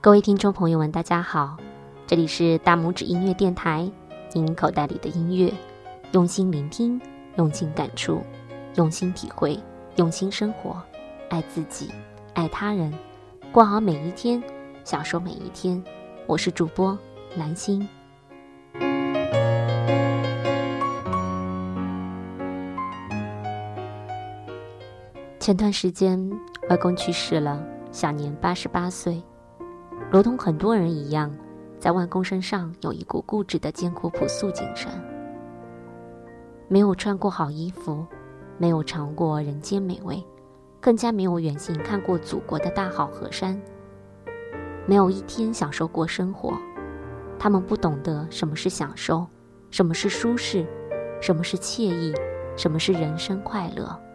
各位听众朋友们，大家好，这里是大拇指音乐电台，您口袋里的音乐，用心聆听，用心感触，用心体会，用心生活，爱自己，爱他人，过好每一天，享受每一天。我是主播蓝心。前段时间，外公去世了，享年八十八岁。如同很多人一样，在外公身上有一股固执的艰苦朴素精神。没有穿过好衣服，没有尝过人间美味，更加没有远行看过祖国的大好河山。没有一天享受过生活，他们不懂得什么是享受，什么是舒适，什么是惬意，什么是人生快乐。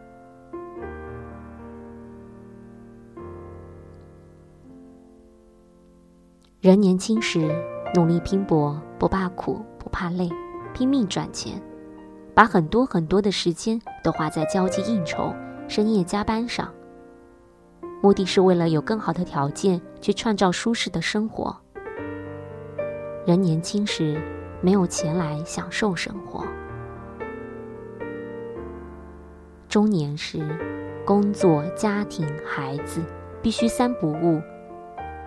人年轻时努力拼搏，不怕苦不怕累，拼命赚钱，把很多很多的时间都花在交际应酬、深夜加班上，目的是为了有更好的条件去创造舒适的生活。人年轻时没有钱来享受生活，中年时工作、家庭、孩子必须三不误。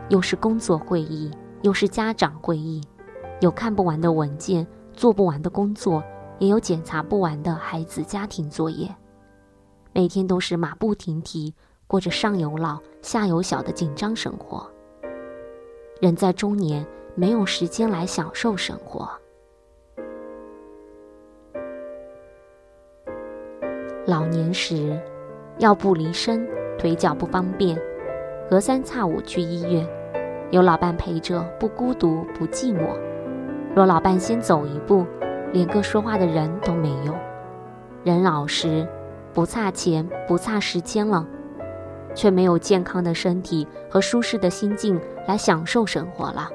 又是工作会议，又是家长会议，有看不完的文件，做不完的工作，也有检查不完的孩子家庭作业。每天都是马不停蹄，过着上有老下有小的紧张生活。人在中年，没有时间来享受生活。老年时，腰不离身，腿脚不方便，隔三差五去医院。有老伴陪着，不孤独不寂寞。若老伴先走一步，连个说话的人都没有。人老时，不差钱，不差时间了，却没有健康的身体和舒适的心境来享受生活了。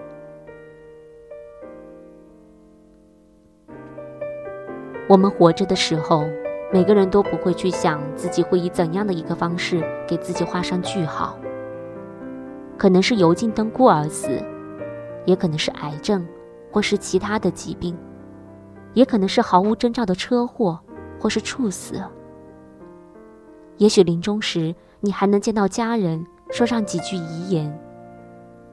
我们活着的时候，每个人都不会去想自己会以怎样的一个方式给自己画上句号。可能是油尽灯枯而死，也可能是癌症，或是其他的疾病，也可能是毫无征兆的车祸，或是猝死。也许临终时你还能见到家人，说上几句遗言；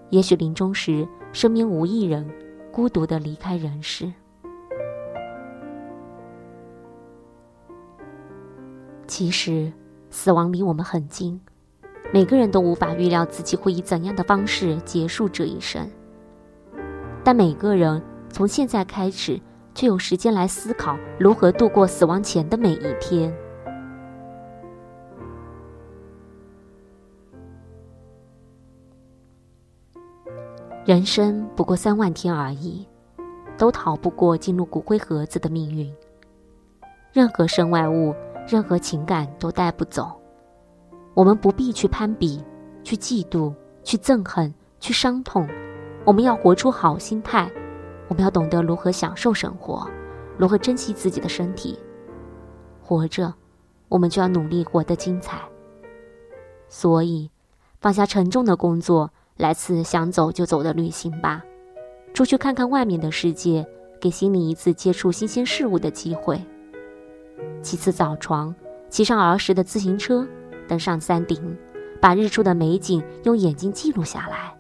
也许临终时身边无一人，孤独的离开人世。其实，死亡离我们很近。每个人都无法预料自己会以怎样的方式结束这一生，但每个人从现在开始就有时间来思考如何度过死亡前的每一天。人生不过三万天而已，都逃不过进入骨灰盒子的命运。任何身外物，任何情感都带不走。我们不必去攀比，去嫉妒，去憎恨，去伤痛。我们要活出好心态，我们要懂得如何享受生活，如何珍惜自己的身体。活着，我们就要努力活得精彩。所以，放下沉重的工作，来次想走就走的旅行吧，出去看看外面的世界，给心里一次接触新鲜事物的机会。其次早床，骑上儿时的自行车。登上山顶，把日出的美景用眼睛记录下来。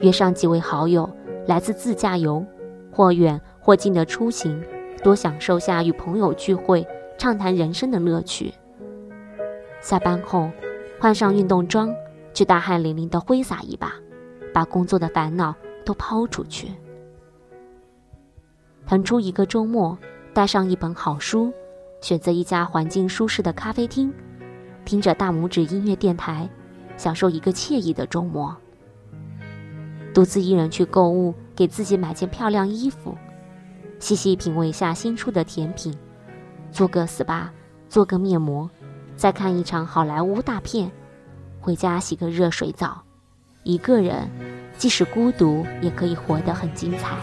约上几位好友，来自自驾游，或远或近的出行，多享受下与朋友聚会、畅谈人生的乐趣。下班后，换上运动装，去大汗淋漓的挥洒一把，把工作的烦恼都抛出去。腾出一个周末，带上一本好书，选择一家环境舒适的咖啡厅。听着大拇指音乐电台，享受一个惬意的周末。独自一人去购物，给自己买件漂亮衣服，细细品味下新出的甜品，做个 SPA，做个面膜，再看一场好莱坞大片，回家洗个热水澡。一个人，即使孤独，也可以活得很精彩。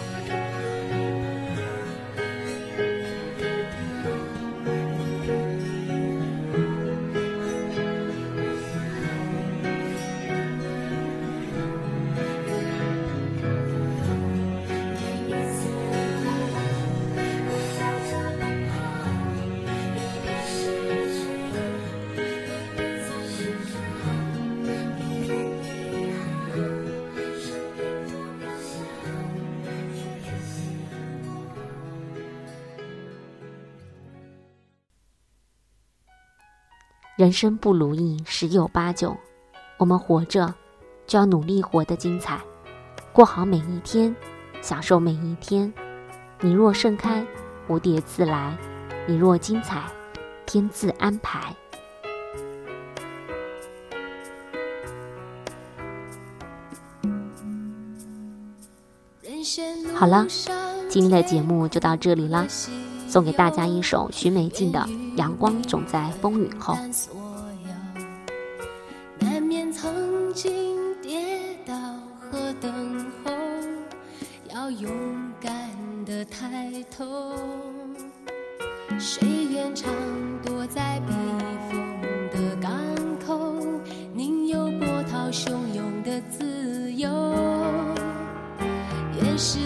人生不如意十有八九，我们活着就要努力活得精彩，过好每一天，享受每一天。你若盛开，蝴蝶自来；你若精彩，天自安排。好了，今天的节目就到这里了。送给大家一首许美静的《阳光总在风雨后》。难免曾经跌倒和等候，要勇敢的抬头。谁愿常躲在避风的港口，宁有波涛汹涌的自由？愿是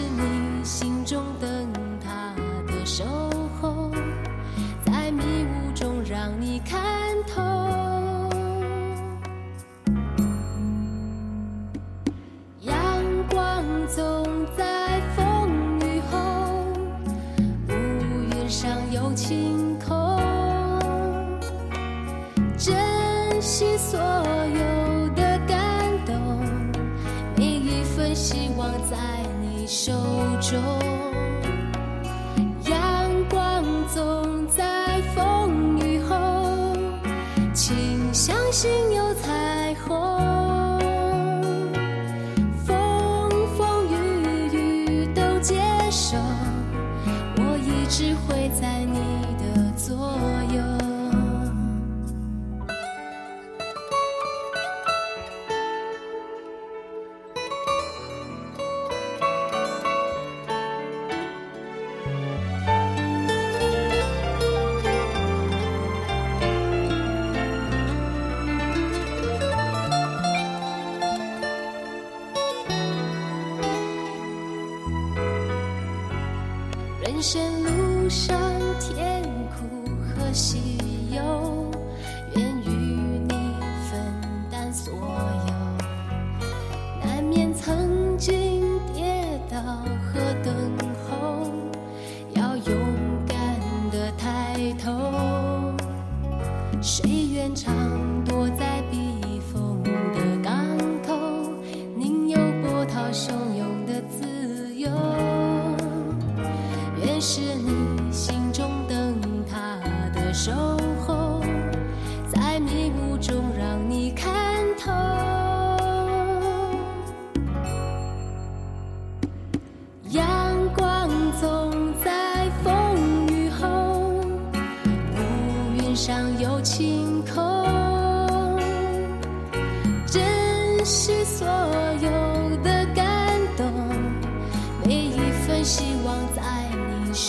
所有的感动每一份希望在你手中。阳光总在风雨后请相信有彩虹。风风雨雨都接受我一直会在你人生路上，甜苦和喜是你心中灯塔的守候，在迷雾中让你看透。阳光总在风雨后，乌云上有晴空。珍惜所有的感动，每一份希。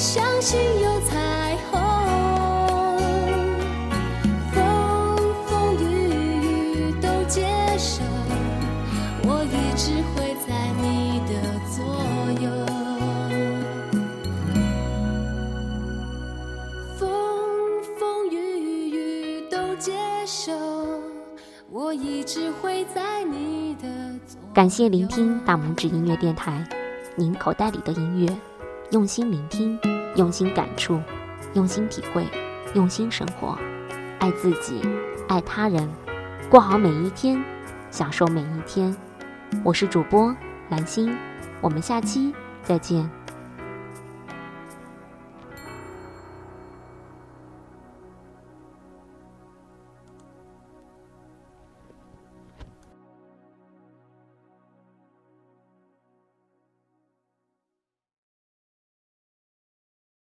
相信有彩虹风风雨雨都接受我一直会在你的左右。风风雨雨都接受我一直会在你的左感谢聆听大拇指音乐电台您口袋里的音乐。用心聆听，用心感触，用心体会，用心生活，爱自己，爱他人，过好每一天，享受每一天。我是主播兰心，我们下期再见。